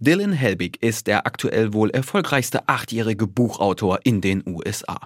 Dylan Helbig ist der aktuell wohl erfolgreichste achtjährige Buchautor in den USA.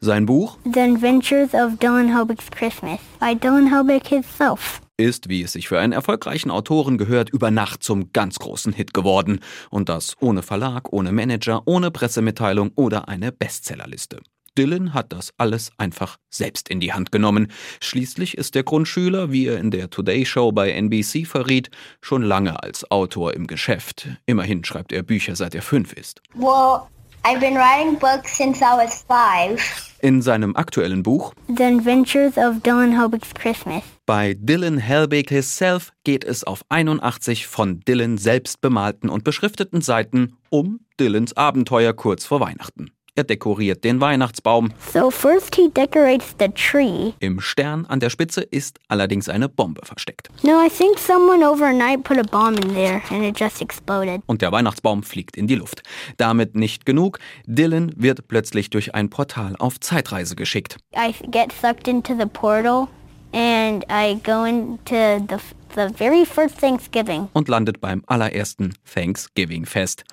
Sein Buch The Adventures of Dylan Helbig's Christmas by Dylan Helbig himself ist, wie es sich für einen erfolgreichen Autoren gehört, über Nacht zum ganz großen Hit geworden. Und das ohne Verlag, ohne Manager, ohne Pressemitteilung oder eine Bestsellerliste. Dylan hat das alles einfach selbst in die Hand genommen. Schließlich ist der Grundschüler, wie er in der Today Show bei NBC verriet, schon lange als Autor im Geschäft. Immerhin schreibt er Bücher seit er fünf ist. Well, I've been writing books since I was five. In seinem aktuellen Buch The Adventures of Dylan Helbig's Christmas bei Dylan Helbig himself geht es auf 81 von Dylan selbst bemalten und beschrifteten Seiten um Dylans Abenteuer kurz vor Weihnachten. Er dekoriert den Weihnachtsbaum. So first he decorates the tree. Im Stern an der Spitze ist allerdings eine Bombe versteckt. No, I think someone overnight put a bomb in there and it just exploded. Und der Weihnachtsbaum fliegt in die Luft. Damit nicht genug. Dylan wird plötzlich durch ein Portal auf Zeitreise geschickt. I get sucked into the portal and I go into the, the very first Thanksgiving. Und landet beim allerersten Thanksgiving-Fest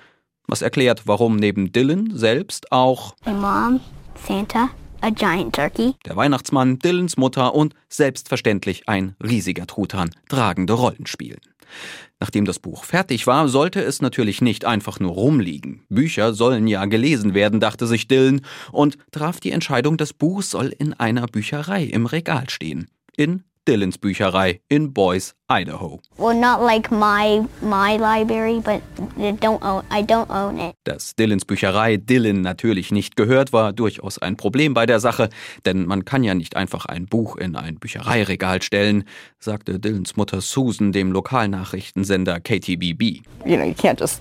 was erklärt, warum neben Dylan selbst auch My mom, Santa, a giant turkey, der Weihnachtsmann, Dylans Mutter und selbstverständlich ein riesiger Truthahn tragende Rollen spielen. Nachdem das Buch fertig war, sollte es natürlich nicht einfach nur rumliegen. Bücher sollen ja gelesen werden, dachte sich Dylan und traf die Entscheidung, das Buch soll in einer Bücherei im Regal stehen. In Dylans Bücherei in Boise, Idaho. Well, not like my my library, but don't own, I don't own it. Dass Dylans Bücherei Dylan natürlich nicht gehört, war durchaus ein Problem bei der Sache, denn man kann ja nicht einfach ein Buch in ein Büchereiregal stellen, sagte Dylans Mutter Susan dem Lokalnachrichtensender KTBB. You know, you can't just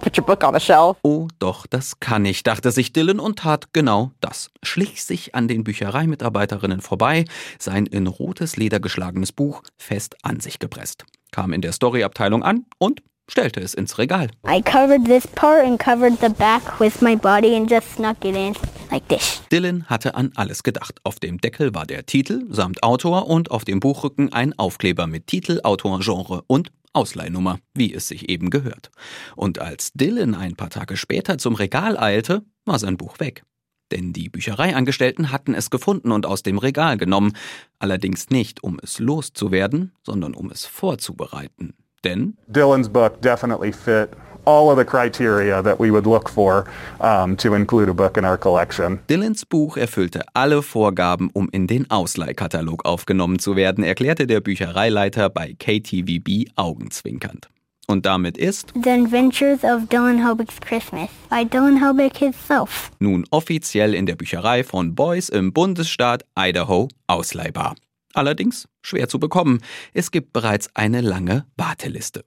Put your book on the shelf. Oh, doch, das kann ich, dachte sich Dylan und tat genau das. Schlich sich an den Büchereimitarbeiterinnen vorbei, sein in rotes Leder geschlagenes Buch fest an sich gepresst, kam in der Storyabteilung an und stellte es ins Regal. I covered this part and covered the back with my body and just snuck it in like this. Dylan hatte an alles gedacht. Auf dem Deckel war der Titel samt Autor und auf dem Buchrücken ein Aufkleber mit Titel, Autor, Genre und Ausleihnummer, wie es sich eben gehört. Und als Dylan ein paar Tage später zum Regal eilte, war sein Buch weg. Denn die Büchereiangestellten hatten es gefunden und aus dem Regal genommen, allerdings nicht, um es loszuwerden, sondern um es vorzubereiten. Denn Dylan's book definitely fit all of the criteria that we would look for um, to include a book in our collection. Dylans Buch erfüllte alle Vorgaben, um in den Ausleihkatalog aufgenommen zu werden, erklärte der Büchereileiter bei KTVB augenzwinkernd. Und damit ist The Adventures of Dylan Helbig's Christmas by Dylan Helbig himself nun offiziell in der Bücherei von Boys im Bundesstaat Idaho ausleihbar. Allerdings schwer zu bekommen. Es gibt bereits eine lange Warteliste.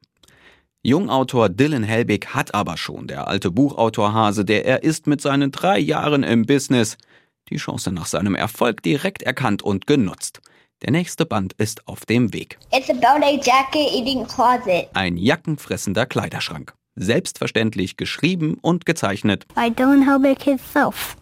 Jungautor Dylan Helbig hat aber schon, der alte Buchautor Hase, der er ist mit seinen drei Jahren im Business, die Chance nach seinem Erfolg direkt erkannt und genutzt. Der nächste Band ist auf dem Weg. It's about a jacket eating closet. Ein jackenfressender Kleiderschrank. Selbstverständlich geschrieben und gezeichnet by Dylan Helbig himself.